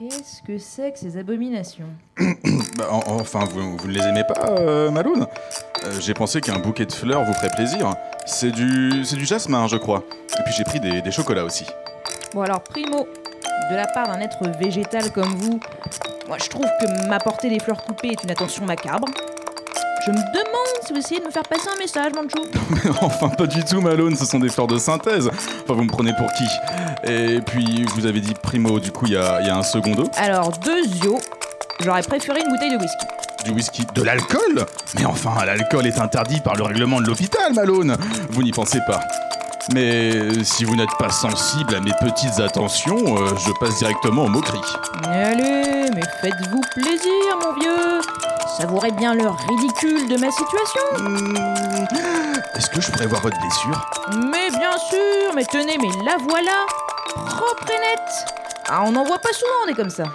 Qu'est-ce que c'est que ces abominations Bah, en- enfin, vous, vous ne les aimez pas, euh, Maloune Euh, J'ai pensé qu'un bouquet de fleurs vous ferait plaisir. C'est du, c'est du jasmin, je crois. Et puis j'ai pris des, des chocolats aussi. Bon alors, primo, de la part d'un être végétal comme vous, moi je trouve que m'apporter des fleurs coupées est une attention macabre. Je me demande si vous essayez de me faire passer un message, Manchou. enfin, pas du tout, Malone, ce sont des fleurs de synthèse. Enfin, vous me prenez pour qui? Et puis, vous avez dit primo, du coup, il y a, y a un secondo. Alors, deux yeux, j'aurais préféré une bouteille de whisky. Du whisky. De l'alcool? Mais enfin, l'alcool est interdit par le règlement de l'hôpital, Malone Vous n'y pensez pas. Mais si vous n'êtes pas sensible à mes petites attentions, euh, je passe directement aux moqueries. Allez, mais faites-vous plaisir, mon vieux. Savourez bien le ridicule de ma situation. Hmm, Est-ce que je pourrais voir votre blessure? Mais bien sûr, mais tenez, mais la voilà, propre et nette. Ah, on n'en voit pas souvent, on est comme ça.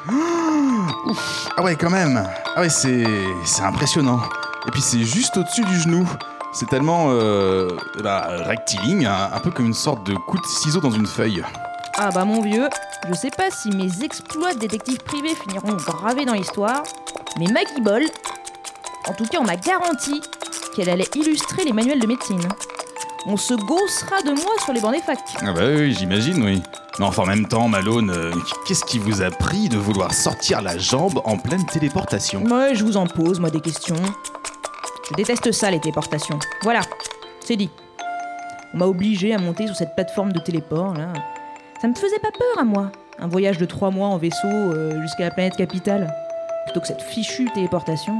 Ah ouais, quand même. Ah ouais, c'est c'est impressionnant. Et puis c'est juste au-dessus du genou. C'est tellement euh, bah, rectiligne, un, un peu comme une sorte de coup de ciseau dans une feuille. Ah bah mon vieux, je sais pas si mes exploits de détective privé finiront gravés dans l'histoire, mais Maggie Ball, en tout cas on m'a garanti qu'elle allait illustrer les manuels de médecine. On se gaussera de moi sur les bancs des facs. Ah bah oui, j'imagine, oui. Mais enfin, en même temps, Malone, euh, qu'est-ce qui vous a pris de vouloir sortir la jambe en pleine téléportation? Ouais, je vous en pose, moi, des questions. Je déteste ça, les téléportations. Voilà, c'est dit. On m'a obligé à monter sur cette plateforme de téléport, là. Ça me faisait pas peur à moi. Un voyage de trois mois en vaisseau euh, jusqu'à la planète capitale. Plutôt que cette fichue téléportation.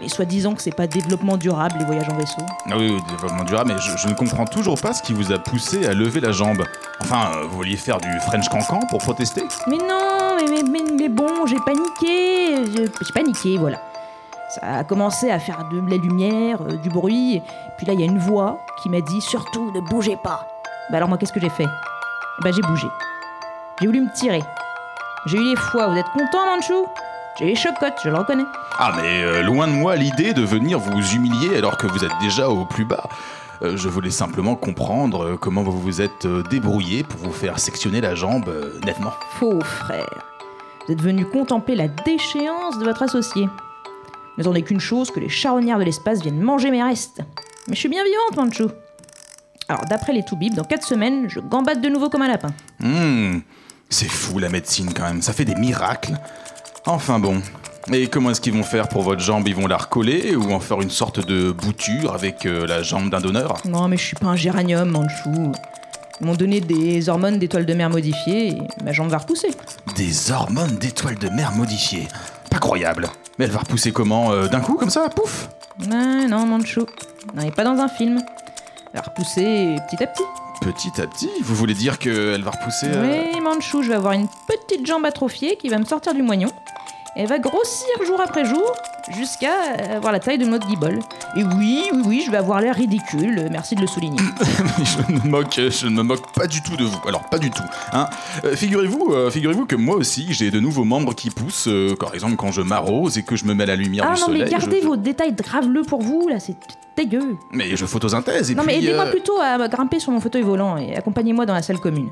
Mais soi-disant que c'est pas développement durable, les voyages en vaisseau. Ah oui, oui, développement durable, mais je, je ne comprends toujours pas ce qui vous a poussé à lever la jambe. Enfin, euh, vous vouliez faire du French cancan pour protester? Mais non, mais, mais, mais, mais bon, j'ai paniqué. J'ai paniqué, voilà. Ça a commencé à faire de la lumière, euh, du bruit, et puis là, il y a une voix qui m'a dit surtout ne bougez pas. Bah alors, moi, qu'est-ce que j'ai fait? Bah, j'ai bougé. J'ai voulu me tirer. J'ai eu les foies, vous êtes content, Manchou? J'ai les chocottes, je le reconnais. Ah, mais euh, loin de moi l'idée de venir vous humilier alors que vous êtes déjà au plus bas. Euh, je voulais simplement comprendre euh, comment vous vous êtes débrouillé pour vous faire sectionner la jambe euh, nettement. Faux frère. Vous êtes venu contempler la déchéance de votre associé. N'attendez qu'une chose, que les charognards de l'espace viennent manger mes restes. Mais je suis bien vivante, Manchou. Alors, d'après les Toubibs, dans 4 semaines, je gambade de nouveau comme un lapin. Hmm, c'est fou la médecine quand même, ça fait des miracles. Enfin bon. Et comment est-ce qu'ils vont faire pour votre jambe? Ils vont la recoller ou en faire une sorte de bouture avec euh, la jambe d'un donneur? Non, mais je suis pas un géranium, Manchou. Ils m'ont donné des hormones d'étoiles de mer modifiées et ma jambe va repousser. Des hormones d'étoiles de mer modifiées. Pas croyable. Mais elle va repousser comment euh, D'un coup comme ça? Pouf Ouais, non, Manchou. On n'est pas dans un film. Elle va repousser petit à petit. Petit à petit? Vous voulez dire qu'elle va repousser euh, Oui, Manchou, je vais avoir une petite jambe atrophiée qui va me sortir du moignon. Elle va grossir jour après jour jusqu'à avoir la taille de notre guibole. Et oui, oui, oui, je vais avoir l'air ridicule, merci de le souligner. je, ne me moque, je ne me moque pas du tout de vous. Alors, pas du tout. Hein. Euh, figurez-vous, euh, figurez-vous que moi aussi, j'ai de nouveaux membres qui poussent. euh, par exemple, quand je m'arrose et que je me mets à la lumière ah du non, soleil. mais gardez je- vos détails graveleux pour vous, là, c'est dégueu. Mais je photosynthèse et non, puis. mais aidez-moi plutôt à grimper sur mon fauteuil volant et accompagnez-moi dans la salle commune.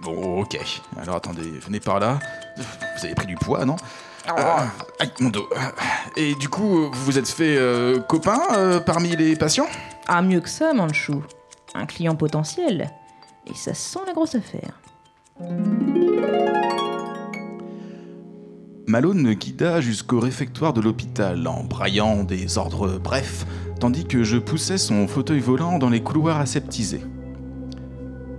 Bon, ok. Alors attendez, venez par là. Vous avez pris du poids, non? Ah, Aïe, mon dos. Et du coup, vous vous êtes fait euh, copain euh, parmi les patients? Ah, mieux que ça, Manchou. Un client potentiel. Et ça sent la grosse affaire. Malone me guida jusqu'au réfectoire de l'hôpital en braillant des ordres brefs, tandis que je poussais son fauteuil volant dans les couloirs aseptisés.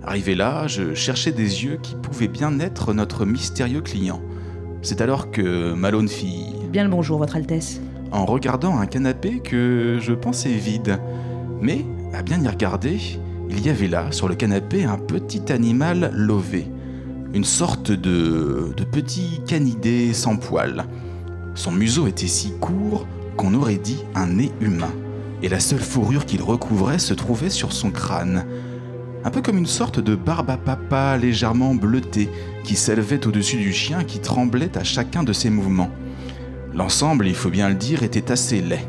Arrivé là, je cherchais des yeux qui pouvaient bien être notre mystérieux client. C'est alors que Malone fit Bien le bonjour, Votre Altesse. en regardant un canapé que je pensais vide. Mais, à bien y regarder, il y avait là, sur le canapé, un petit animal lové. Une sorte de, de petit canidé sans poils. Son museau était si court qu'on aurait dit un nez humain. Et la seule fourrure qu'il recouvrait se trouvait sur son crâne. Un peu comme une sorte de barbe à papa légèrement bleutée qui s'élevait au-dessus du chien qui tremblait à chacun de ses mouvements. L'ensemble, il faut bien le dire, était assez laid.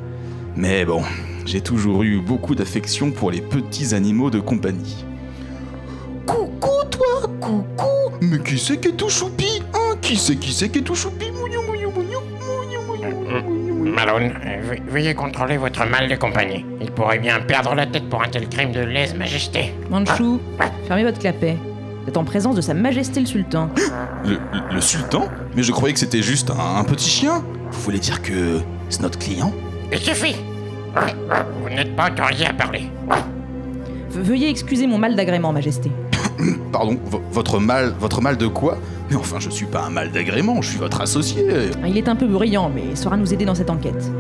Mais bon, j'ai toujours eu beaucoup d'affection pour les petits animaux de compagnie. Coucou toi, coucou Mais qui c'est qui est tout choupi, hein? Qui c'est qui c'est qui est tout choupi? Malone, euh, ve- veuillez contrôler votre mal de compagnie. Il pourrait bien perdre la tête pour un tel crime de lèse-majesté. Manchou, fermez votre clapet. Vous êtes en présence de Sa Majesté le Sultan. Le, sultan Mais je croyais que c'était juste un, un petit chien. Vous voulez dire que c'est notre client? Il suffit Vous n'êtes pas autorisé à parler. Ve- Veuillez excuser mon mal d'agrément, Majesté. Pardon, vo- votre mal, votre mal de quoi? Mais enfin, je suis pas un mal d'agrément, je suis votre associé. Il est un peu bruyant, mais il saura nous aider dans cette enquête.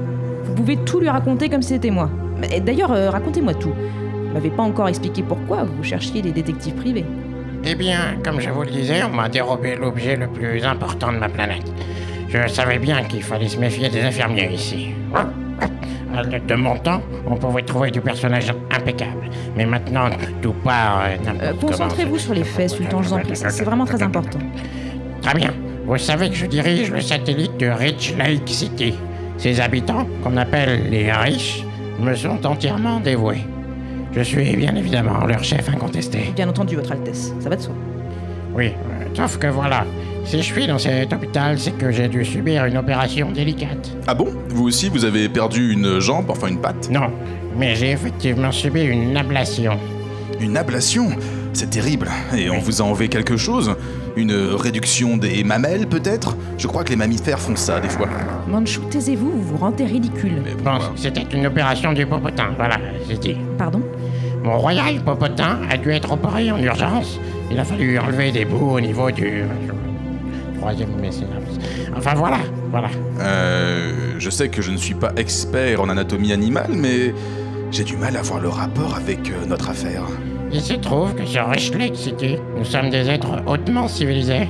Vous pouvez tout lui raconter comme si c'était moi. Mais D'ailleurs, euh, racontez-moi tout. Vous m'avez pas encore expliqué pourquoi vous cherchiez des détectives privés. Eh bien, comme je vous le disais, on m'a dérobé l'objet le plus important de ma planète. Je savais bien qu'il fallait se méfier des infirmiers ici. De mon temps, on pouvait trouver du personnage impeccable. Mais maintenant, tout part euh, Euh. Concentrez-vous sur les faits, Sultan, je vous en prie. C'est c'est vraiment très important. Très bien. Vous savez que je dirige le satellite de Rich Lake City. Ses habitants, qu'on appelle les riches, me sont entièrement dévoués. Je suis bien évidemment leur chef incontesté. Bien entendu, Votre Altesse. Ça va de soi. Oui, euh, sauf que voilà, si je suis dans cet hôpital, c'est que j'ai dû subir une opération délicate. Ah bon? Vous aussi, vous avez perdu une jambe, enfin une patte? Non, mais j'ai effectivement subi une ablation. Une ablation? C'est terrible. Et on vous a enlevé quelque chose? Une réduction des mamelles, peut-être? Je crois que les mammifères font ça, des fois. Manchou, taisez-vous, vous vous rendez ridicule. Mais Bon, pourquoi? c'était une opération du popotin, voilà, j'ai dit. Pardon? Mon royal popotin a dû être opéré en urgence. Il a fallu enlever des bouts au niveau du... euh, troisième. Enfin voilà, voilà. Euh, je sais que je ne suis pas expert en anatomie animale, mais j'ai du mal à voir le rapport avec euh, notre affaire. Il se trouve que sur Rich Lake City, nous sommes des êtres hautement civilisés.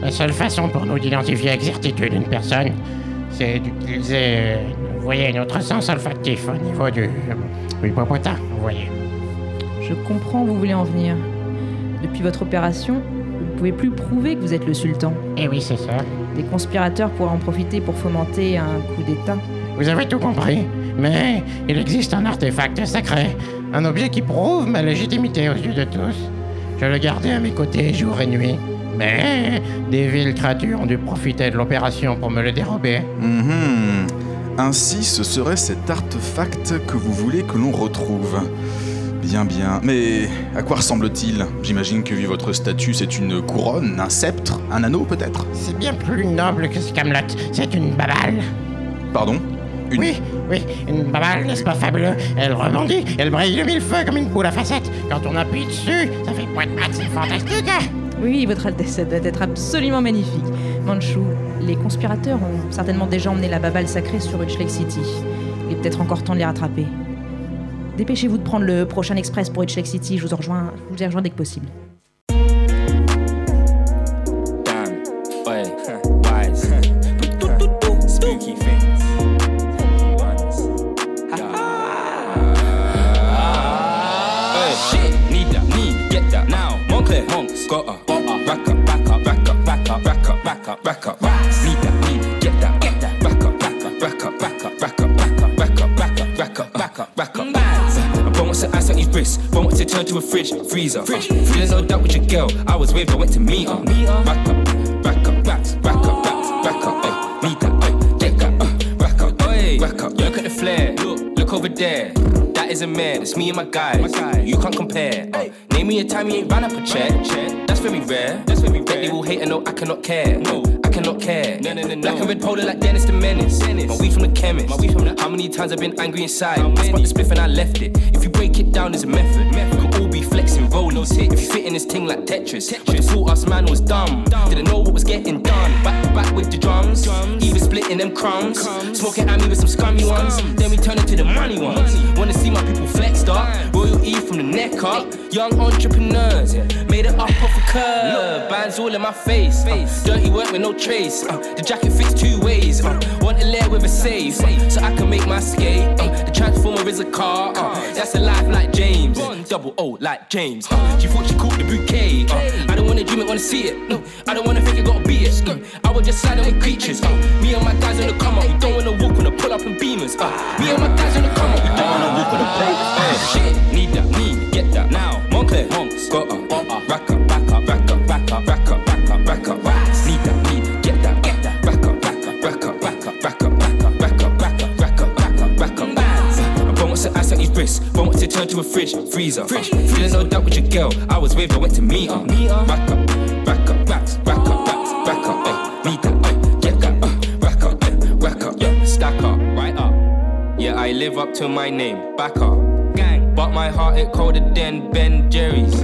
La seule façon pour nous d'identifier avec certitude une personne, c'est d'utiliser, euh, vous voyez, notre sens olfactif au niveau du, du popotin, vous voyez. Je comprends où vous voulez en venir. Depuis votre opération, pouvez plus prouver que vous êtes le sultan. Eh oui, c'est ça. Des conspirateurs pourraient en profiter pour fomenter un coup d'État. Vous avez tout compris. Mais il existe un artefact sacré, un objet qui prouve ma légitimité aux yeux de tous. Je le gardais à mes côtés jour et nuit. Mais des villes créatures ont dû profiter de l'opération pour me le dérober. Mhm. Ainsi, ce serait cet artefact que vous voulez que l'on retrouve. Bien, bien. Mais à quoi ressemble-t-il? J'imagine que vu votre statut, c'est une couronne, un sceptre, un anneau peut-être? C'est bien plus noble que ce Camelot. C'est une babale. Pardon? Une- Oui, oui, une babale, n'est-ce pas fabuleux? Elle rebondit, elle brille de mille feux comme une poule à facettes. Quand on appuie dessus, ça fait point de patte, c'est fantastique. Oui, votre Altesse, ça doit être absolument magnifique. Manchou, les conspirateurs ont certainement déjà emmené la babale sacrée sur Rich Lake City. Il est peut-être encore temps de les rattraper. Dépêchez-vous de prendre le prochain express pour Rich Lake City, je vous, en rejoins, je vous y rejoins dès que possible. Bone to a fridge, freezer. Fridge, feeling no doubt with your girl. I was with, I went to meet her. Rack up, rack up, backs, rack up, backs, rack up, ay. Need that, ay. Get that, uh, rack up, ay. Rack up, look at the flare. Look, look over there. That is a man, it's me and my guys. You can't compare. Uh, name me a time you ain't ran up a check. That's very rare. That's very rare. Bet they will hate and no, I cannot care. No, I cannot care. No, no, no, no. Black and red polar like Dennis the Menace. My weed from the chemist. My weed from the. How many times I've been angry inside? I spot the spliff and I left it. If you break it down, there's a method. All be flexing, rolling tip. If you fit in this thing like Tetris. But the thought us man was dumb. Didn't know what was getting done. Back to back with the drums. Even splitting them crumbs. Smoking at me with some scummy ones. Then we turn into the money ones. Wanna see my people flexed up. Royal E from the neck up. Young entrepreneurs. yeah. Made it up off a curb. Bands all in my face. uh, dirty work with no trace. uh, the jacket fits two ways. Uh, want a layer with a safe. uh, so I can make my skate. uh, the transformer is a car. uh, that's a life like James. Double O like James. uh, she thought she caught the bouquet. uh, I don't wanna dream it, wanna see it. No, I don't wanna think it, gotta be it. uh, I was just siding with creatures. uh, me and my guys on the come up. We don't wanna walk on the pull up and beamers. uh, me and my guys on the come up. We don't wanna walk on the pull up. shit, need that, need, get that now. Montclair, honks, got a, back up, rack up, fridge, freezer. Fridge, feeling no doubt with your girl. I was waved, I went to meet her. Back up, back up, racks, back up, racks, back up, eh. Meet that, eh. Get that, uh, rack up, eh. Rack up, yeah. Stack up, right up. Yeah, I live up to my name, back up. Gang, but my heart it colder than Ben Jerry's.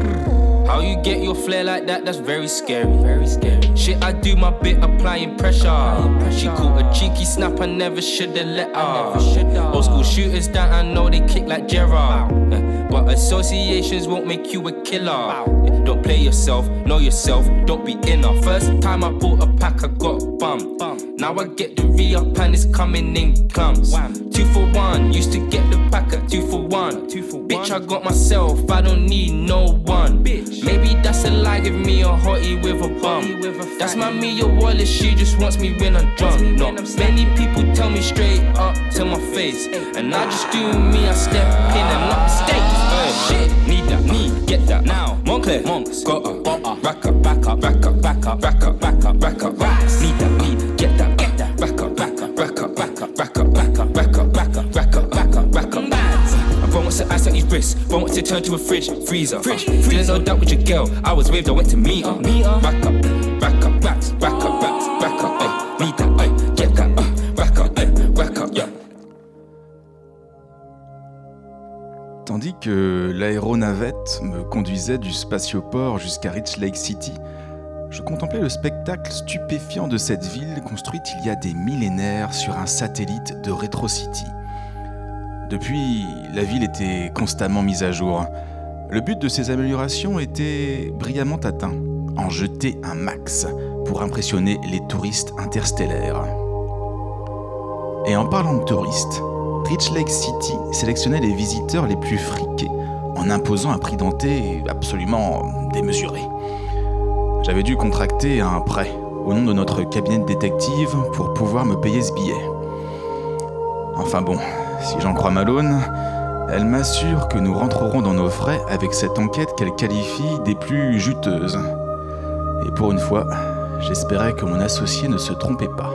How you get your flair like that? That's very scary. Very scary. Shit, I do my bit applying pressure. She caught a cheeky snap, I never shoulda let her. Old school shooters that I know they kick like Gerard. Uh, But associations won't make you a killer. Don't play yourself, know yourself, don't be inner. First time I bought a pack, I got bummed. Now I get the re up and it's coming in clumps. Two for one, used to get the pack at two. Bitch, I got myself, I don't need no one. Maybe that's a lie, give me a hottie with a bum. That's my Mia Wallace, she just wants me when I'm drunk. Not many people tell me straight up to my face. And I just do me, I step in and not mistakes. Hey, oh, shit, need that, need, get that now. Moncler, monks, got a, got a, rack up, back up, rack up, back up, rack up, back up, rack up, racks. Need Tandis que l'aéronavette me conduisait du spatioport jusqu'à Rich Lake City, je contemplais le spectacle stupéfiant de cette ville construite il y a des millénaires sur un satellite de Retro City. Depuis, la ville était constamment mise à jour. Le but de ces améliorations était brillamment atteint, en jeter un max pour impressionner les touristes interstellaires. Et en parlant de touristes, Rich Lake City sélectionnait les visiteurs les plus friqués en imposant un prix denté absolument démesuré. J'avais dû contracter un prêt au nom de notre cabinet de détective pour pouvoir me payer ce billet. Enfin bon, si j'en crois Malone, elle m'assure que nous rentrerons dans nos frais avec cette enquête qu'elle qualifie des plus juteuses. Et pour une fois, j'espérais que mon associé ne se trompait pas.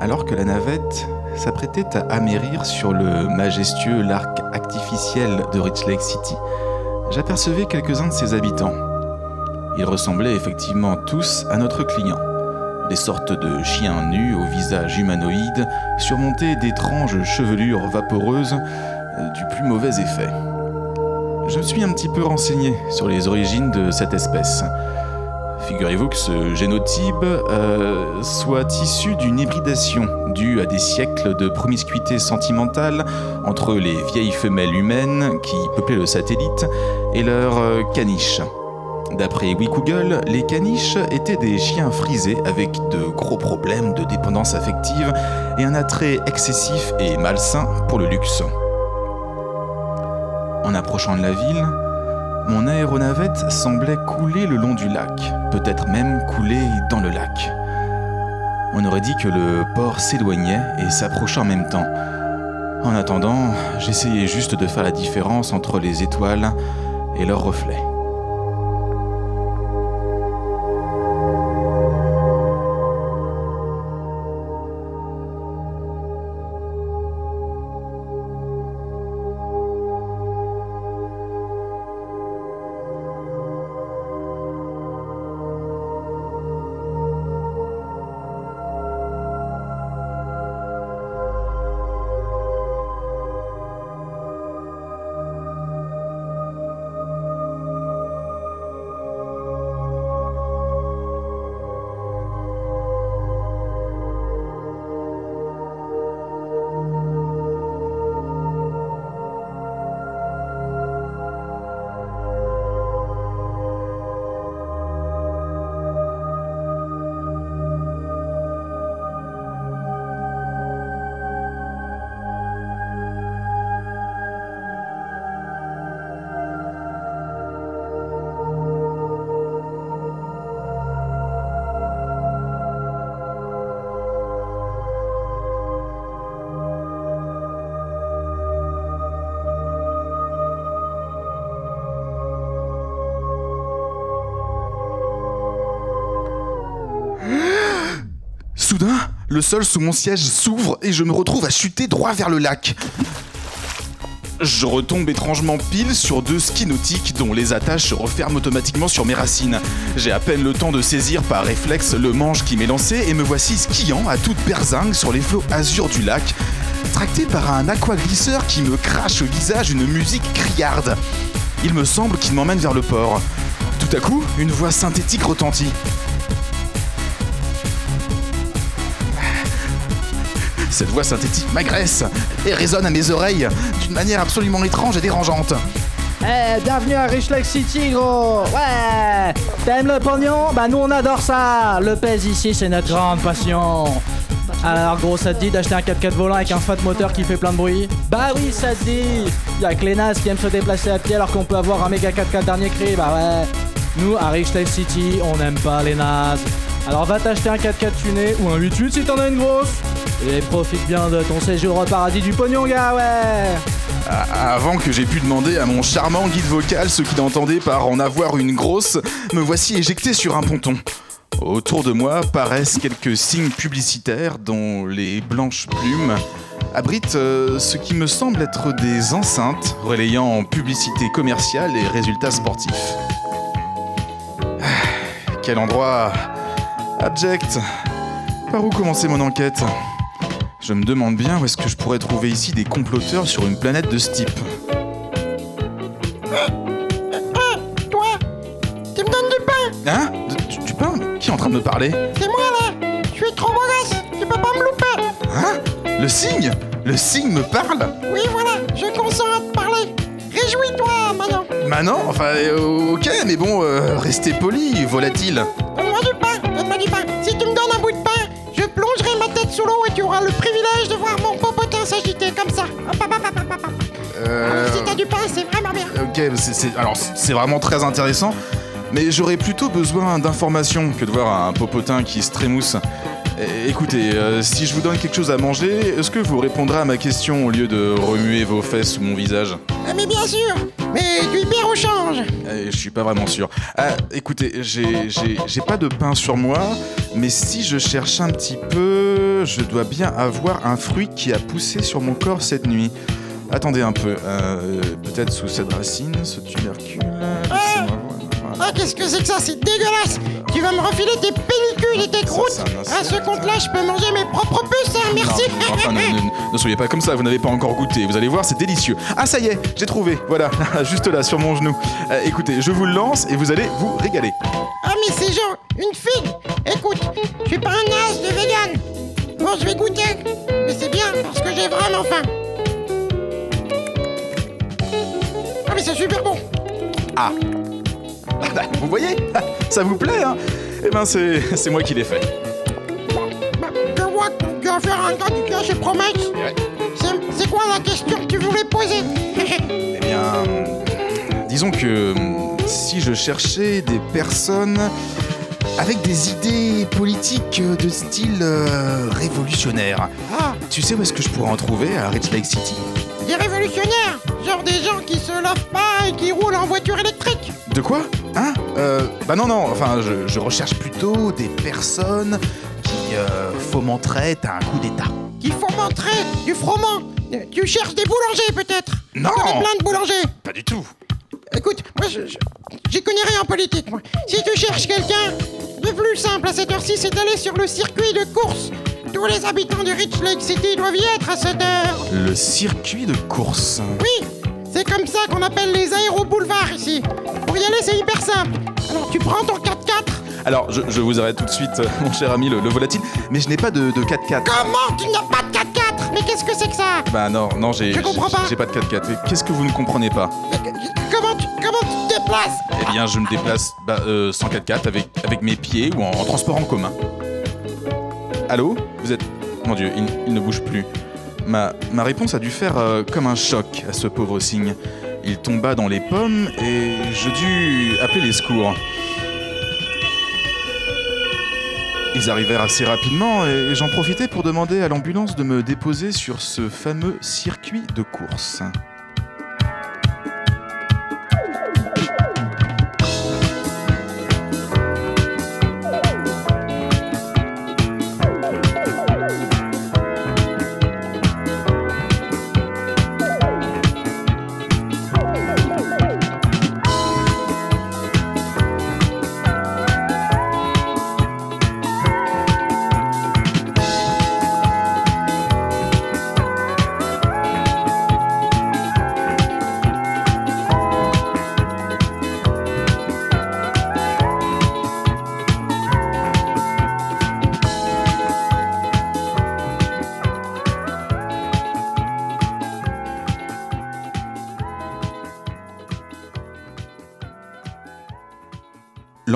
Alors que la navette s'apprêtait à amérir sur le majestueux lac artificiel de Rich Lake City, j'apercevais quelques-uns de ses habitants. Ils ressemblaient effectivement tous à notre client. Des sortes de chiens nus au visage humanoïde, surmontés d'étranges chevelures vaporeuses euh, du plus mauvais effet. Je me suis un petit peu renseigné sur les origines de cette espèce. Figurez-vous que ce génotype euh, soit issu d'une hybridation due à des siècles de promiscuité sentimentale entre les vieilles femelles humaines qui peuplaient le satellite et leurs euh, caniches. D'après Wikoogle, les caniches étaient des chiens frisés avec de gros problèmes de dépendance affective et un attrait excessif et malsain pour le luxe. En approchant de la ville, mon aéronavette semblait couler le long du lac, peut-être même couler dans le lac. On aurait dit que le port s'éloignait et s'approchait en même temps. En attendant, j'essayais juste de faire la différence entre les étoiles et leurs reflets. Le sol sous mon siège s'ouvre et je me retrouve à chuter droit vers le lac. Je retombe étrangement pile sur deux skis nautiques dont les attaches se referment automatiquement sur mes racines. J'ai à peine le temps de saisir par réflexe le manche qui m'est lancé et me voici skiant à toute berzingue sur les flots azur du lac, tracté par un aquaglisseur qui me crache au visage une musique criarde. Il me semble qu'il m'emmène vers le port. Tout à coup, une voix synthétique retentit. Cette voix synthétique m'agresse et résonne à mes oreilles d'une manière absolument étrange et dérangeante. Eh, bienvenue à Rich Lake City, gros. Ouais. T'aimes le pognon? Bah nous on adore ça. Le pèse ici, c'est notre grande passion. Alors gros, ça te dit d'acheter un 4x4 volant avec un fat moteur qui fait plein de bruit? Bah oui, ça te dit. Y'a que les nazes qui aiment se déplacer à pied alors qu'on peut avoir un méga 4x4 dernier cri, bah ouais. Nous, à Rich Lake City, on n'aime pas les nazes. Alors va t'acheter un 4x4 tuné ou un 8-8 si t'en as une grosse Et profite bien de ton séjour au paradis du pognon, gars, ouais A- Avant que j'ai pu demander à mon charmant guide vocal ce qu'il entendait par en avoir une grosse, me voici éjecté sur un ponton. Autour de moi paraissent quelques signes publicitaires dont les blanches plumes abritent euh, ce qui me semble être des enceintes relayant publicité commerciale et résultats sportifs. Ah, Quel endroit abject. Par où commencer mon enquête Je me demande bien où est-ce que je pourrais trouver ici des comploteurs sur une planète de ce type. Toi Tu me donnes du pain Hein du, du pain Qui est en train de me parler C'est moi là Je suis trop gosse Tu peux pas me louper Hein Le signe Le signe me parle Oui, voilà, je consens à te parler Réjouis-toi, Manon Manon Enfin, euh, ok, mais bon, euh, restez poli, volatile. Euh, Alors, si t'as du pain, c'est vraiment bien ok, c'est- c'est- alors c'est vraiment très intéressant, mais j'aurais plutôt besoin d'informations que de voir un popotin qui se trémousse. Écoutez, euh, si je vous donne quelque chose à manger, est-ce que vous répondrez à ma question au lieu de remuer vos fesses sous mon visage? Ah, Mais bien sûr Mais du bière au change Euh, je suis pas vraiment sûr. Ah, écoutez, j'ai- j'ai j'ai pas de pain sur moi, mais si je cherche un petit peu, je dois bien avoir un fruit qui a poussé sur mon corps cette nuit. Attendez un peu, euh, peut-être sous cette racine, ce tubercule. laissez-moi voir. Ah, qu'est-ce que c'est que ça C'est dégueulasse Tu vas me refiler tes pellicules et tes croûtes À ce compte-là, je peux manger mes propres puces, hein, merci Non, enfin, ne, ne- ne soyez pas comme ça, vous n'avez pas encore goûté. Vous allez voir, c'est délicieux. Ah, ça y est, j'ai trouvé. Voilà, juste là, sur mon genou. Euh, écoutez, je vous le lance et vous allez vous régaler. Ah, mais c'est genre une figue Écoute, je suis pas un as de vegan Bon, je vais goûter Mais c'est bien, parce que j'ai vraiment faim c'est super bon. Ah. Bah, Vous voyez Ça vous plaît, hein. Eh ben, c'est c'est moi qui l'ai fait. Que tu vas faire un gars du Promex Ouais. C'est- C'est quoi la question que tu voulais poser Eh bien, hum, disons que hum, si je cherchais des personnes avec des idées politiques euh, de style euh, révolutionnaire, Ah, tu sais où est-ce que je pourrais en trouver à Rich Lake City? Des révolutionnaires Genre des gens qui se lavent pas et qui roulent en voiture électrique De quoi Hein euh, Bah non, non, enfin, je, je recherche plutôt des personnes qui euh, fomenteraient un coup d'État. Qui font montrer du froment Tu cherches des boulangers peut-être? Non. Tu connais plein de boulangers Pas du tout Écoute, moi je, je- j'y connais rien en politique moi. Si tu cherches quelqu'un, le plus simple à cette heure-ci c'est d'aller sur le circuit de course. Tous les habitants de Rich Lake City doivent y être à cette heure. Le circuit de course. Oui, c'est comme ça qu'on appelle les aéroboulevards ici. Pour y aller c'est hyper simple. Alors tu prends ton 4x4. Alors, je, je vous arrête tout de suite, euh, mon cher ami, le, le volatile, mais je n'ai pas de, de 4x4. Comment tu n'as pas de 4x4 Mais qu'est-ce que c'est que ça? Bah non, non, j'ai Je comprends j'ai- pas. j'ai pas de 4x4. Mais Qu'est-ce que vous ne comprenez pas? Mais que- Comment tu, comment tu te déplaces? Eh bien, je me déplace bah, euh, sans 4x4 avec, avec mes pieds ou en, en transport en commun. Allô Vous êtes... Mon Dieu, il, ne bouge plus. Ma, réponse a dû faire euh, comme un choc à ce pauvre cygne. Il tomba dans les pommes et je dus appeler les secours. Ils arrivèrent assez rapidement et j'en profitais pour demander à l'ambulance de me déposer sur ce fameux circuit de course.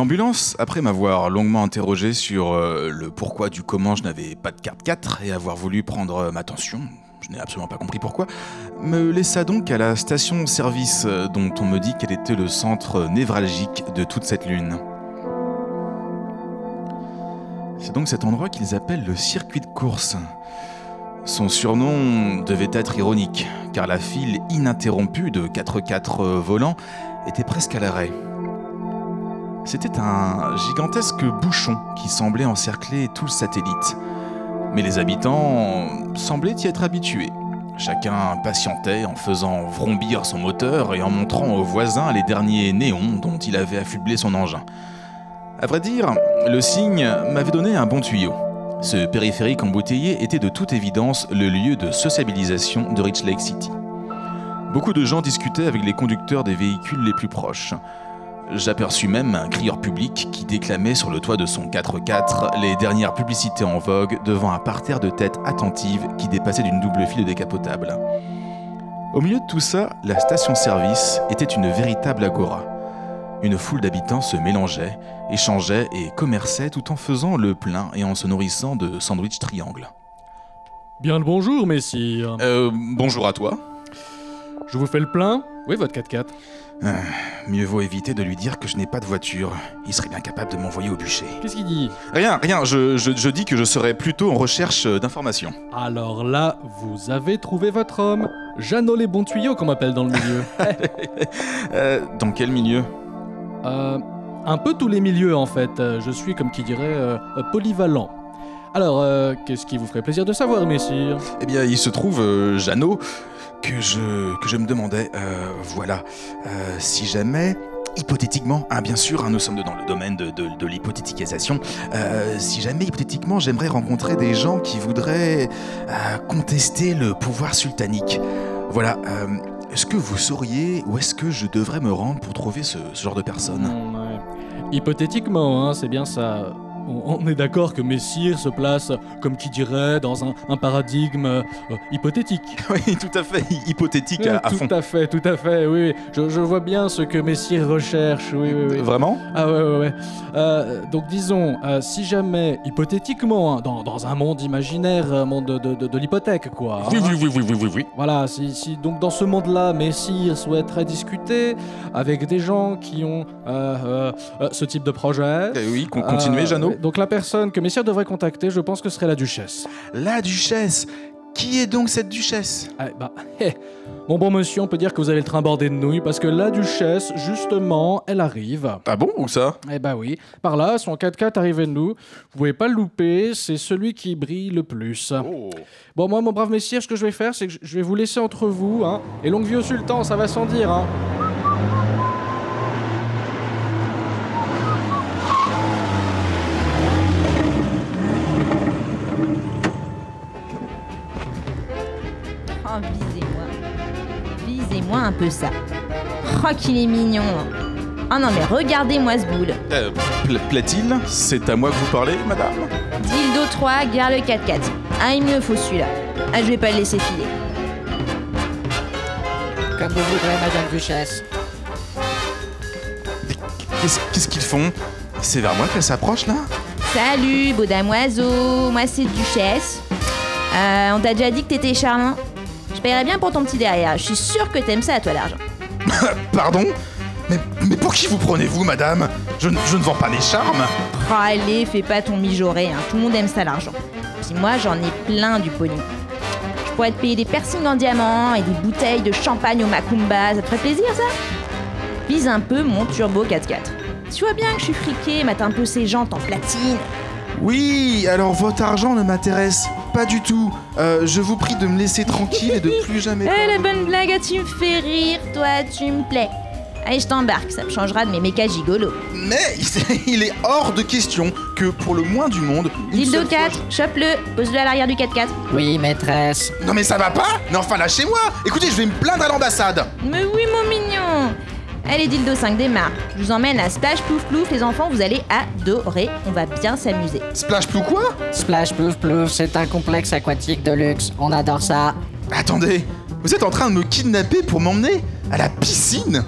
L'ambulance, après m'avoir longuement interrogé sur euh, le pourquoi du comment je n'avais pas de carte 4 et avoir voulu prendre euh, ma tension, je n'ai absolument pas compris pourquoi, me laissa donc à la station-service euh, dont on me dit qu'elle était le centre névralgique de toute cette lune. C'est donc cet endroit qu'ils appellent le circuit de course. Son surnom devait être ironique, car la file ininterrompue de 4x4 volants était presque à l'arrêt. C'était un gigantesque bouchon qui semblait encercler tout le satellite. Mais les habitants semblaient y être habitués. Chacun patientait en faisant vrombir son moteur et en montrant aux voisins les derniers néons dont il avait affublé son engin. À vrai dire, le signe m'avait donné un bon tuyau. Ce périphérique embouteillé était de toute évidence le lieu de sociabilisation de Rich Lake City. Beaucoup de gens discutaient avec les conducteurs des véhicules les plus proches. J'aperçus même un crieur public qui déclamait sur le toit de son 4x4 les dernières publicités en vogue devant un parterre de têtes attentives qui dépassait d'une double file décapotable. Au milieu de tout ça, la station-service était une véritable agora. Une foule d'habitants se mélangeait, échangeait et commerçait tout en faisant le plein et en se nourrissant de sandwichs triangles. Bien le bonjour, messire. Euh, bonjour à toi. Je vous fais le plein Oui, votre 4x4. Mieux vaut éviter de lui dire que je n'ai pas de voiture. Il serait bien capable de m'envoyer au bûcher. Qu'est-ce qu'il dit? Rien, rien, je, je- je dis que je serais plutôt en recherche euh, d'informations. Alors là, vous avez trouvé votre homme. Jeannot les bons tuyaux, qu'on m'appelle dans le milieu. Euh, dans quel milieu? Euh, un peu tous les milieux, en fait. Je suis, comme qui dirait, polyvalent. Alors, qu'est-ce qui vous ferait plaisir de savoir, messire? Eh bien, il se trouve, Jeannot, que je, que je me demandais, euh, voilà, euh, si jamais, hypothétiquement, hein, bien sûr, hein, nous sommes dans le domaine de, de, euh, si jamais, hypothétiquement, j'aimerais rencontrer des gens qui voudraient contester le pouvoir sultanique. Voilà, est-ce que vous sauriez où est-ce que je devrais me rendre pour trouver ce, genre de personnes Hmm, ouais. Hypothétiquement, hein, c'est bien ça. On, on est d'accord que Messire se place, comme qui dirait, dans un, un paradigme euh, hypothétique. Oui, tout à fait, hypothétique à, à tout fond. à fait, tout à fait, oui. oui. Je, je vois bien ce que Messire recherche, oui, oui, oui. Vraiment? Ah ouais, ouais, ouais. Euh, donc disons, euh, si jamais, hypothétiquement, hein, dans, dans un monde imaginaire, un monde de, de- de- de l'hypothèque, quoi. hein. oui, oui, oui, oui, oui, oui. Voilà, si, si donc dans ce monde-là, Messire souhaiterait discuter avec des gens qui ont euh, euh, euh, ce type de projet. Eh oui, con- continuez, Euh, Jeannot. Donc la personne que Messire devrait contacter, je pense que serait la duchesse. La duchesse Qui est donc cette duchesse? Ah, bah, hé. Mon bon monsieur, on peut dire que vous avez le train bordé de nouilles parce que la duchesse, justement, elle arrive. Ah bon, où ça? Eh bah oui, par là, son 4x4 arrivé de nous. Vous pouvez pas le louper, c'est celui qui brille le plus. Oh. Bon, moi, mon brave messire, ce que je vais faire, c'est que je- je vais vous laisser entre vous, hein. Et longue vie au sultan, ça va sans dire, hein. Visez-moi un peu ça. Oh, qu'il est mignon. Oh non, mais regardez-moi ce boule. Euh, Pla- Platil, c'est à moi que vous parlez, madame? Dildo 3, garde le 4x4. Ah, il me faut celui-là. Ah, je vais pas le laisser filer. Comme vous voudrez, Madame Duchesse. Qu'est-ce qu'est-ce qu'ils font? C'est vers moi qu'elle s'approche, là? Salut, beau damoiseau. Moi, c'est Duchesse. Euh, on t'a déjà dit que t'étais charmant Je paierais bien pour ton petit derrière. Je suis sûre que t'aimes ça, toi, l'argent. Pardon? Mais, mais pour qui vous prenez-vous, madame? Je, ne- je ne vends pas mes charmes Oh, allez, fais pas ton mijauré. Hein. Tout le monde aime ça, l'argent. Puis moi, j'en ai plein du pognon. Je pourrais te payer des piercings en diamant et des bouteilles de champagne au Macumba. Ça te ferait plaisir, ça? Vise un peu mon turbo 4x4. Tu vois bien que je suis friqué, mate un peu ces jantes en platine. Oui, alors votre argent ne m'intéresse pas du tout. Euh, je vous prie de me laisser tranquille et de plus jamais... Eh, la bonne blague, ah, tu me fais rire, toi, tu me plais. Allez, je t'embarque, ça me changera de mes mécas gigolos. Mais il est hors de question que pour le moins du monde... une Dildo seule fois, 4, chope-le, pose-le à l'arrière du 4x4. Oui, maîtresse. je- Non mais ça va pas Mais enfin lâchez-moi Écoutez, je vais me plaindre à l'ambassade Mais oui, mon mignon Allez, Dildo 5 démarre. Je vous emmène à Splash Plouf Plouf, les enfants, vous allez adorer. On va bien s'amuser. Splash plus quoi? Splash Plouf Plouf, c'est un complexe aquatique de luxe. On adore ça. Attendez, vous êtes en train de me kidnapper pour m'emmener à la piscine?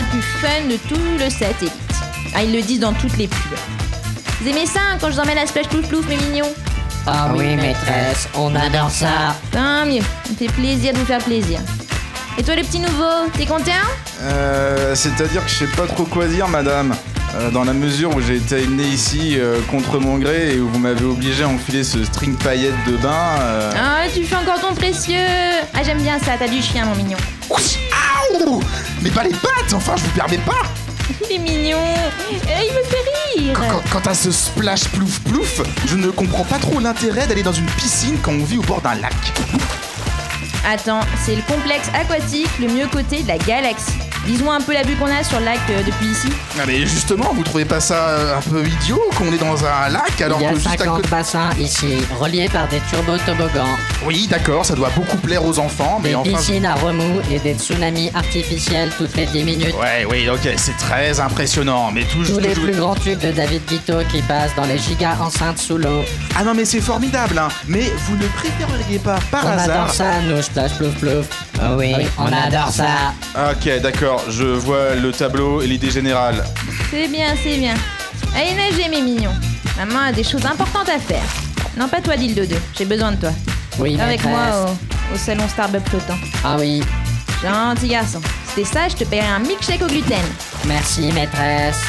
Le plus fun de tout le satellite. Ah, ils le disent dans toutes les pubs. Vous aimez ça hein, quand je vous emmène à splash plouf plouf, mes mignons Ah oui, maîtresse, on adore ça. Tant mieux, ça me fait plaisir de vous faire plaisir. Et toi, le petit nouveau, t'es content? Euh, c'est-à-dire que je sais pas trop quoi dire, madame. Euh, dans la mesure où j'ai été amené ici euh, contre mon gré et où vous m'avez obligé à enfiler ce string paillette de bain. euh, Ah, tu fais encore ton précieux Ah, j'aime bien ça, t'as du chien, mon mignon. Aouh Mais pas les pattes, enfin, je vous permets pas Il est mignon Eh, Il me fait rire Quand, quand à ce splash plouf plouf, je ne comprends pas trop l'intérêt d'aller dans une piscine quand on vit au bord d'un lac. Attends, c'est le complexe aquatique le mieux coté de la galaxie. Dis-moi un peu la vue qu'on a sur le lac euh, depuis ici. Ah mais justement, vous trouvez pas ça euh, un peu idiot qu'on est dans un lac alors Il y a que juste à 50 côté... bassins ici, reliés par des turbo-toboggans, Oui, d'accord, ça doit beaucoup plaire aux enfants, mais des enfin... piscines à remous et des tsunamis artificiels toutes les 10 minutes. Ouais, oui, ok, c'est très impressionnant, mais toujours... Tous les plus grands tubes de David Guito qui passent dans les gigas enceintes sous l'eau. Ah non, mais c'est formidable, hein Mais vous ne préféreriez pas, par On hasard... adore ça, nous, splash plouf plouf. Oh oui, on adore ça. Ok, d'accord, je vois le tableau et l'idée générale. C'est bien, c'est bien. Allez nager, mes mignons. Maman a des choses importantes à faire. Non, pas toi, Dildo 2. J'ai besoin de toi. Oui, Avec maîtresse. moi au, au salon Starbucks flottant. Ah oui, Gentil garçon. C'était ça, je te paierai un milkshake au gluten. merci maîtresse.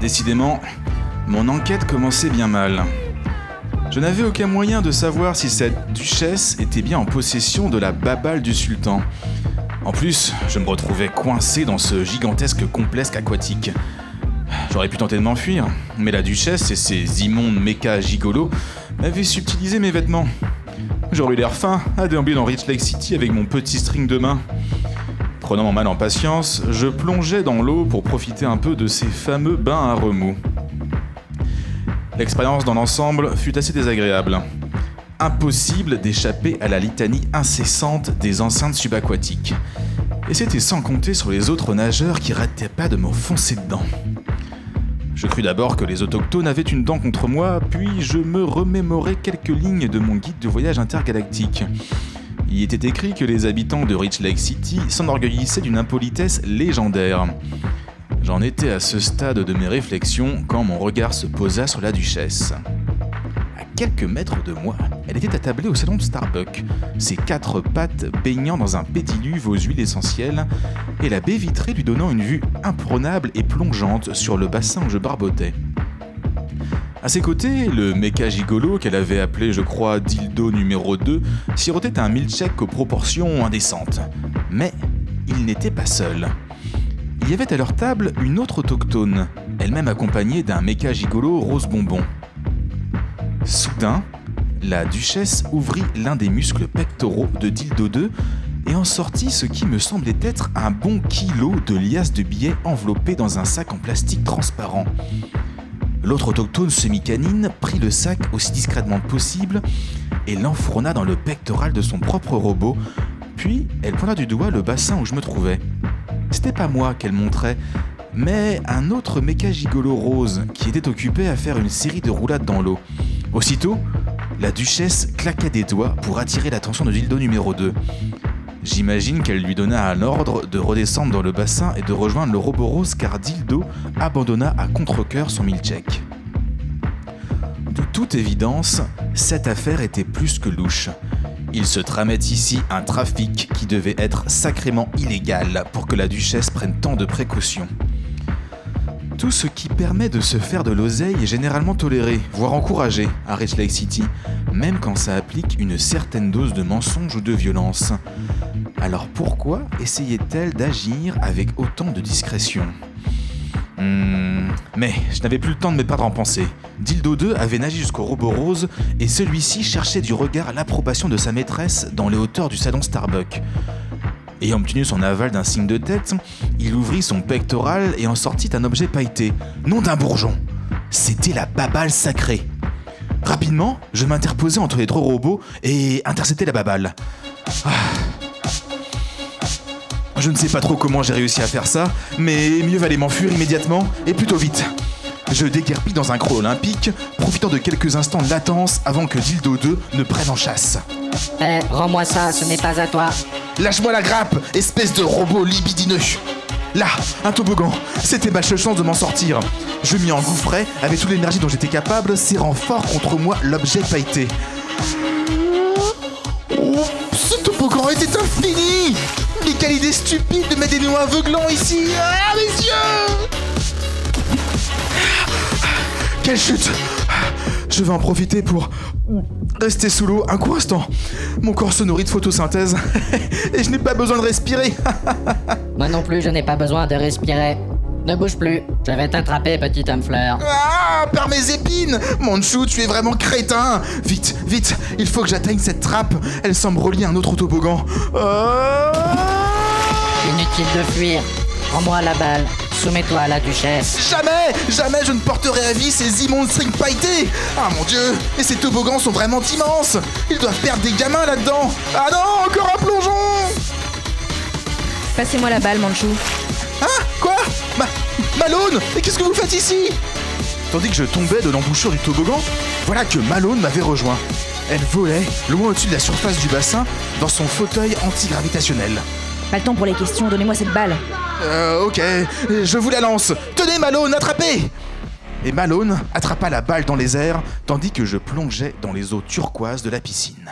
Décidément, mon enquête commençait bien mal. Je n'avais aucun moyen de savoir si cette duchesse était bien en possession de la babale du sultan. En plus, je me retrouvais coincé dans ce gigantesque complexe aquatique. J'aurais pu tenter de m'enfuir, mais la duchesse et ses immondes mécas gigolos m'avaient subtilisé mes vêtements. J'aurais eu l'air fin à déambuler dans Rich Lake City avec mon petit string de main. Prenant mon mal en patience, je plongeais dans l'eau pour profiter un peu de ces fameux bains à remous. L'expérience dans l'ensemble fut assez désagréable. Impossible d'échapper à la litanie incessante des enceintes subaquatiques. Et c'était sans compter sur les autres nageurs qui rataient pas de me foncer dedans. Je crus d'abord que les autochtones avaient une dent contre moi, puis je me remémorai quelques lignes de mon guide de voyage intergalactique. Il était écrit que les habitants de Rich Lake City s'enorgueillissaient d'une impolitesse légendaire. J'en étais à ce stade de mes réflexions quand mon regard se posa sur la duchesse. À quelques mètres de moi, elle était attablée au salon de Starbucks, ses quatre pattes baignant dans un pédiluve aux huiles essentielles, et la baie vitrée lui donnant une vue imprenable et plongeante sur le bassin où je barbotais. À ses côtés, le méca gigolo qu'elle avait appelé, je crois, dildo numéro 2, sirotait un milkshake aux proportions indécentes. Mais il n'était pas seul. Il y avait à leur table une autre autochtone, elle-même accompagnée d'un méca gigolo rose bonbon. Soudain, la duchesse ouvrit l'un des muscles pectoraux de Dildo 2 et en sortit ce qui me semblait être un bon kilo de liasses de billets enveloppés dans un sac en plastique transparent. L'autre autochtone semi-canine prit le sac aussi discrètement possible et l'enfourna dans le pectoral de son propre robot, puis elle pointa du doigt le bassin où je me trouvais. C'était pas moi qu'elle montrait, mais un autre méca gigolo rose qui était occupé à faire une série de roulades dans l'eau. Aussitôt, la duchesse claqua des doigts pour attirer l'attention de Dildo numéro 2. J'imagine qu'elle lui donna un ordre de redescendre dans le bassin et de rejoindre le robot rose car Dildo abandonna à contre-coeur son milkshake. De toute évidence, cette affaire était plus que louche. Il se tramait ici un trafic qui devait être sacrément illégal pour que la duchesse prenne tant de précautions. Tout ce qui permet de se faire de l'oseille est généralement toléré, voire encouragé à Rich Lake City, même quand ça applique une certaine dose de mensonge ou de violence. Alors pourquoi essayait-elle d'agir avec autant de discrétion? Hmm, Mais je n'avais plus le temps de me perdre en pensée. Dildo 2 avait nagé jusqu'au robot rose et celui-ci cherchait du regard l'approbation de sa maîtresse dans les hauteurs du salon Starbucks. Ayant obtenu son aval d'un signe de tête, il ouvrit son pectoral et en sortit un objet pailleté, non d'un bourgeon. C'était la babale sacrée. Rapidement, je m'interposai entre les trois robots et interceptai la babale. Ah. Je ne sais pas trop comment j'ai réussi à faire ça, mais mieux valait m'enfuir immédiatement et plutôt vite. Je déguerpis dans un creux olympique, profitant de quelques instants de latence avant que Dildo 2 ne prenne en chasse. Eh, rends-moi ça, ce n'est pas à toi. Lâche-moi la grappe, espèce de robot libidineux Là, un toboggan, c'était ma seule chance de m'en sortir. Je m'y engouffrais avec toute l'énergie dont j'étais capable, serrant fort contre moi l'objet pailleté. Oh, ce toboggan était infini quelle idée stupide de mettre des noix aveuglants ici Ah, mes yeux Quelle chute Je vais en profiter pour rester sous l'eau un court instant. Mon corps se nourrit de photosynthèse et je n'ai pas besoin de respirer. Moi non plus, je n'ai pas besoin de respirer. Ne bouge plus, je vais t'attraper, petit homme fleur. Ah, par mes épines Manchou, tu es vraiment crétin Vite, vite, il faut que j'atteigne cette trappe. Elle semble relier un autre toboggan. Ah Inutile de fuir. Rends-moi la balle. Soumets-toi à la duchesse. Jamais Jamais je ne porterai à vie ces immondes strings pailletés Ah mon dieu Et ces toboggans sont vraiment immenses Ils doivent perdre des gamins là-dedans Ah non Encore un plongeon Passez-moi la balle, Manchou. Hein? Quoi? Ma Malone? Mais qu'est-ce que vous faites ici? Tandis que je tombais de l'embouchure du toboggan, voilà que Malone m'avait rejoint. Elle volait loin au-dessus de la surface du bassin dans son fauteuil antigravitationnel. Pas le temps pour les questions, donnez-moi cette balle. Euh, ok, je vous la lance. Tenez Malone, attrapez Et Malone attrapa la balle dans les airs tandis que je plongeais dans les eaux turquoises de la piscine.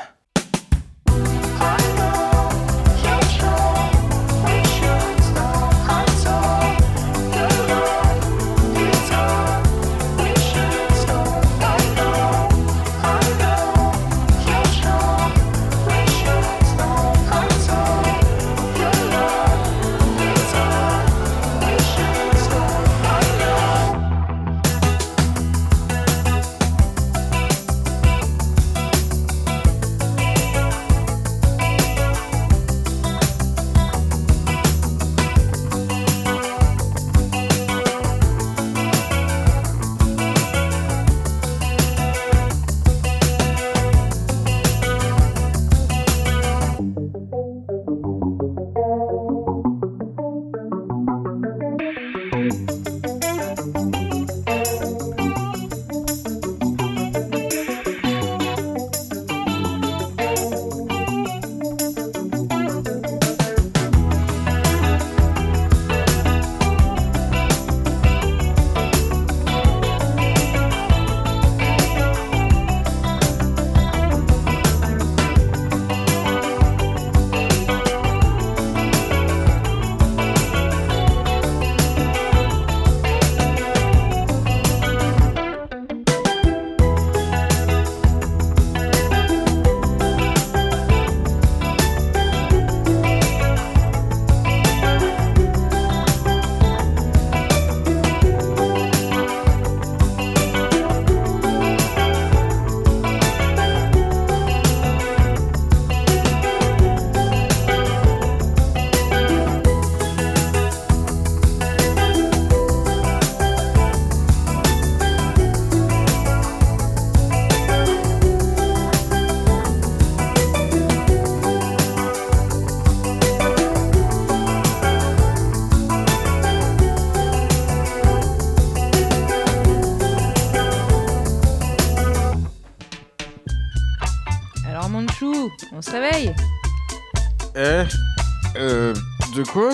Quoi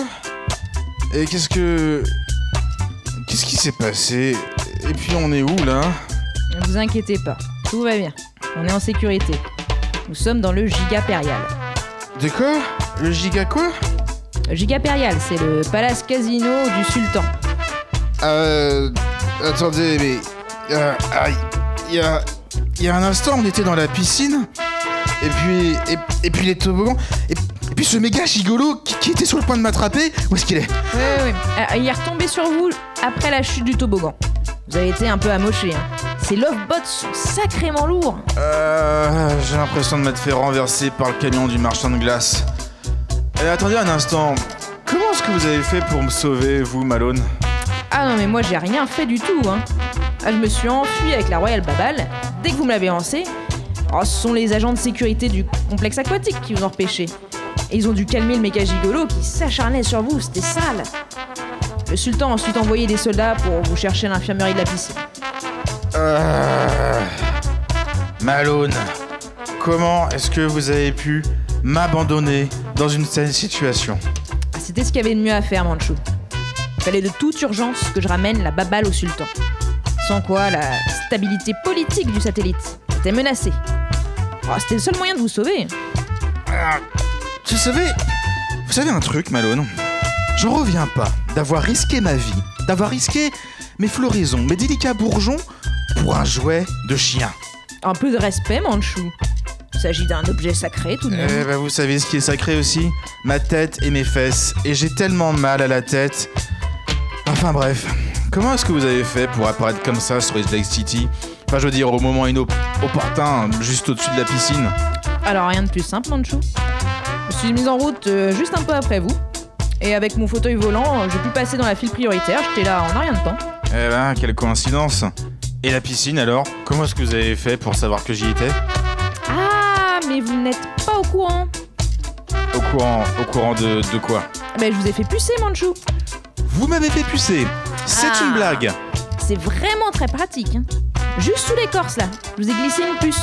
Et qu'est-ce que. Qu'est-ce qui s'est passé Et puis on est où là Ne vous inquiétez pas, tout va bien. On est en sécurité. Nous sommes dans le Gigapérial. De quoi Le giga quoi Le Gigapérial, c'est le palace casino du sultan. Euh. Attendez, mais. Euh, il y a. Il y a un instant, on était dans la piscine. Et puis. Et, et puis les toboggans. Et, et puis ce méga gigolo qui, qui était sur le point de m'attraper. Où est-ce qu'il est Oui, oui, oui. il est retombé sur vous après la chute du toboggan. Vous avez été un peu amoché. Hein. Ces lovebots sont sacrément lourds. Euh. J'ai l'impression de m'être fait renverser par le camion du marchand de glace. Et attendez un instant. Comment est-ce que vous avez fait pour me sauver, vous, Malone? Ah non, mais moi j'ai rien fait du tout. Hein. Ah, je me suis enfui avec la Royal Babal dès que vous me l'avez lancé. Oh, ce sont les agents de sécurité du complexe aquatique qui vous ont repêché. Et ils ont dû calmer le méga gigolo qui s'acharnait sur vous, c'était sale. Le sultan a ensuite envoyé des soldats pour vous chercher à l'infirmerie de la piscine. Euh... Malone, comment est-ce que vous avez pu m'abandonner dans une telle situation? Ah, C'était ce qu'il y avait de mieux à faire, Manchou. Il fallait de toute urgence que je ramène la babale au sultan. Sans quoi, la stabilité politique du satellite était menacée. Oh, C'était le seul moyen de vous sauver. Vous savez, vous savez un truc, Malone? J'en reviens pas d'avoir risqué ma vie, d'avoir risqué mes floraisons, mes délicats bourgeons pour un jouet de chien. Un peu de respect, Manchou. Il s'agit d'un objet sacré, tout de même. Eh ben, vous savez ce qui est sacré aussi? Ma tête et mes fesses. Et j'ai tellement mal à la tête. Enfin bref, comment est-ce que vous avez fait pour apparaître comme ça sur East Lake City? Enfin, je veux dire, au moment inopportun, juste au-dessus de la piscine. Alors rien de plus simple, Manchou. Je suis mise en route euh, juste un peu après vous. Et avec mon fauteuil volant, euh, j'ai pu passer dans la file prioritaire. J'étais là en un rien de temps. Eh ben, quelle coïncidence Et la piscine alors? Comment est-ce que vous avez fait pour savoir que j'y étais? Ah, mais vous n'êtes pas au courant. Au courant, au courant de, de quoi? Ah Ben, je vous ai fait pucer, Manchou. Vous m'avez fait pucer C'est Ah. une blague C'est vraiment très pratique. hein. Juste sous l'écorce là, je vous ai glissé une puce.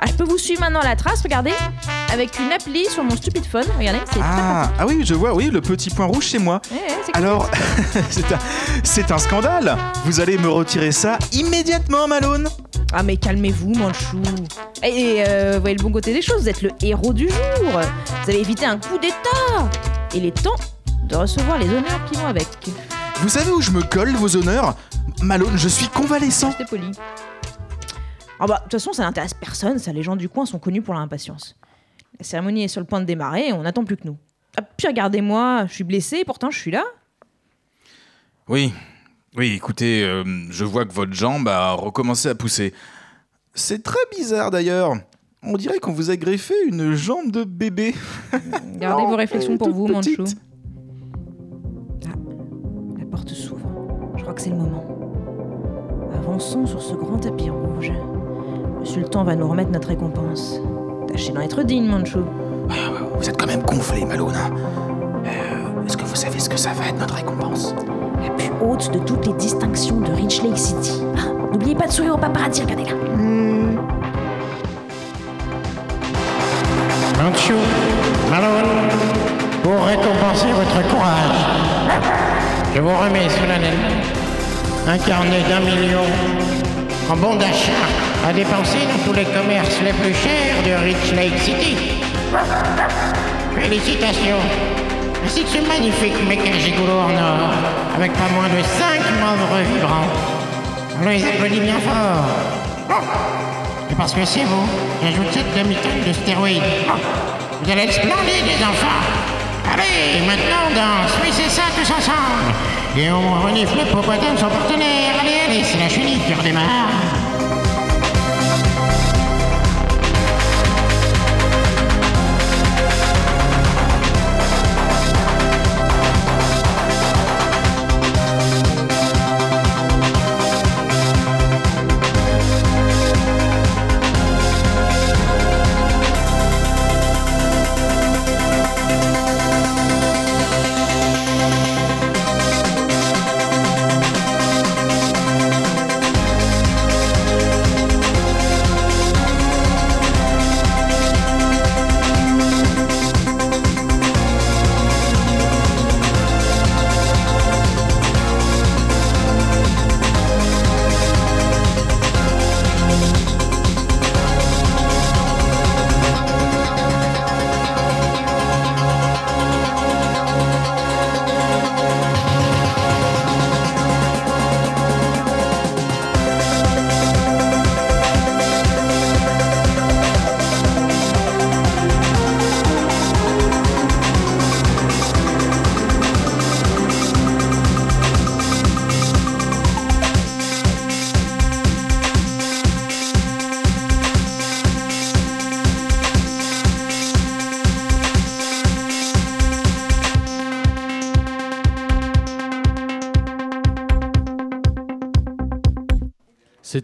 Ah, je peux vous suivre maintenant à la trace, regardez, avec une appli sur mon stupide phone. Regardez, c'est ah, ah oui, je vois, oui, le petit point rouge, c'est moi. Ouais, ouais. Alors, c'est un, scandale Vous allez me retirer ça immédiatement, Malone Ah, mais calmez-vous, Manchou. Et, euh, voyez le bon côté des choses, vous êtes le héros du jour. Vous avez évité un coup d'état. Et il est temps de recevoir les honneurs qui vont avec. Vous savez où je me colle, vos honneurs? Malone, je suis convalescent C'était poli. Ah bah, de toute façon, ça n'intéresse personne, ça, les gens du coin sont connus pour leur impatience. La cérémonie est sur le point de démarrer, on n'attend plus que nous. Ah, puis regardez-moi, je suis blessé, pourtant je suis là. Oui, oui, écoutez, euh, je vois que votre jambe a recommencé à pousser. C'est très bizarre d'ailleurs. On dirait qu'on vous a greffé une jambe de bébé. Gardez vos réflexions pour vous, Manchou. Ah, la porte s'ouvre. Je crois que c'est le moment. Avançons sur ce grand tapis rouge. Le sultan va nous remettre notre récompense. Tâchez d'en être digne, Manchou. Vous êtes quand même gonflé, Malone. hein. Euh, Est-ce que vous savez ce que ça va être notre récompense? La plus haute de toutes les distinctions de Rich Lake City. Ah, N'oubliez pas de sourire au paparazzi, regardez là. Manchou, Malone, pour récompenser votre courage, je vous remets solennellement un carnet d'un million en bon d'achat à dépenser dans tous les commerces les plus chers de Rich Lake City. Félicitations, ainsi que ce magnifique méca gigolo en or, avec pas moins de cinq membres vibrants. On les applaudit bien fort. Et parce que c'est vous, j'ajoute cette demi-tonne de stéroïdes. Vous allez être splendides, les enfants. Allez, maintenant on danse. Oui, c'est ça, tous ensemble. Et on renifle le popotin de son partenaire. Allez, allez, c'est la chenille qui redémarre.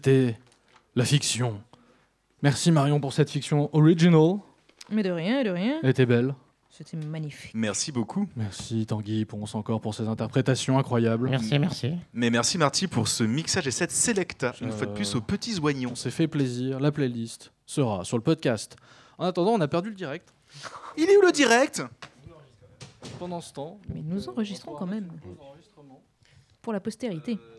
C'était la fiction. Merci Marion pour cette fiction original. Mais de rien, de rien. Elle était belle. C'était magnifique. Merci beaucoup. Merci Tanguy Ponce encore pour ces interprétations incroyables. Merci, merci. Mais merci Marty pour ce mixage et cette sélecta, une Euh, fois de plus aux petits oignons. On s'est fait plaisir, la playlist sera sur le podcast. En attendant, on a perdu le direct. Il est où le direct? Pendant ce temps, Mais nous enregistrons quand même. Pour la postérité. euh,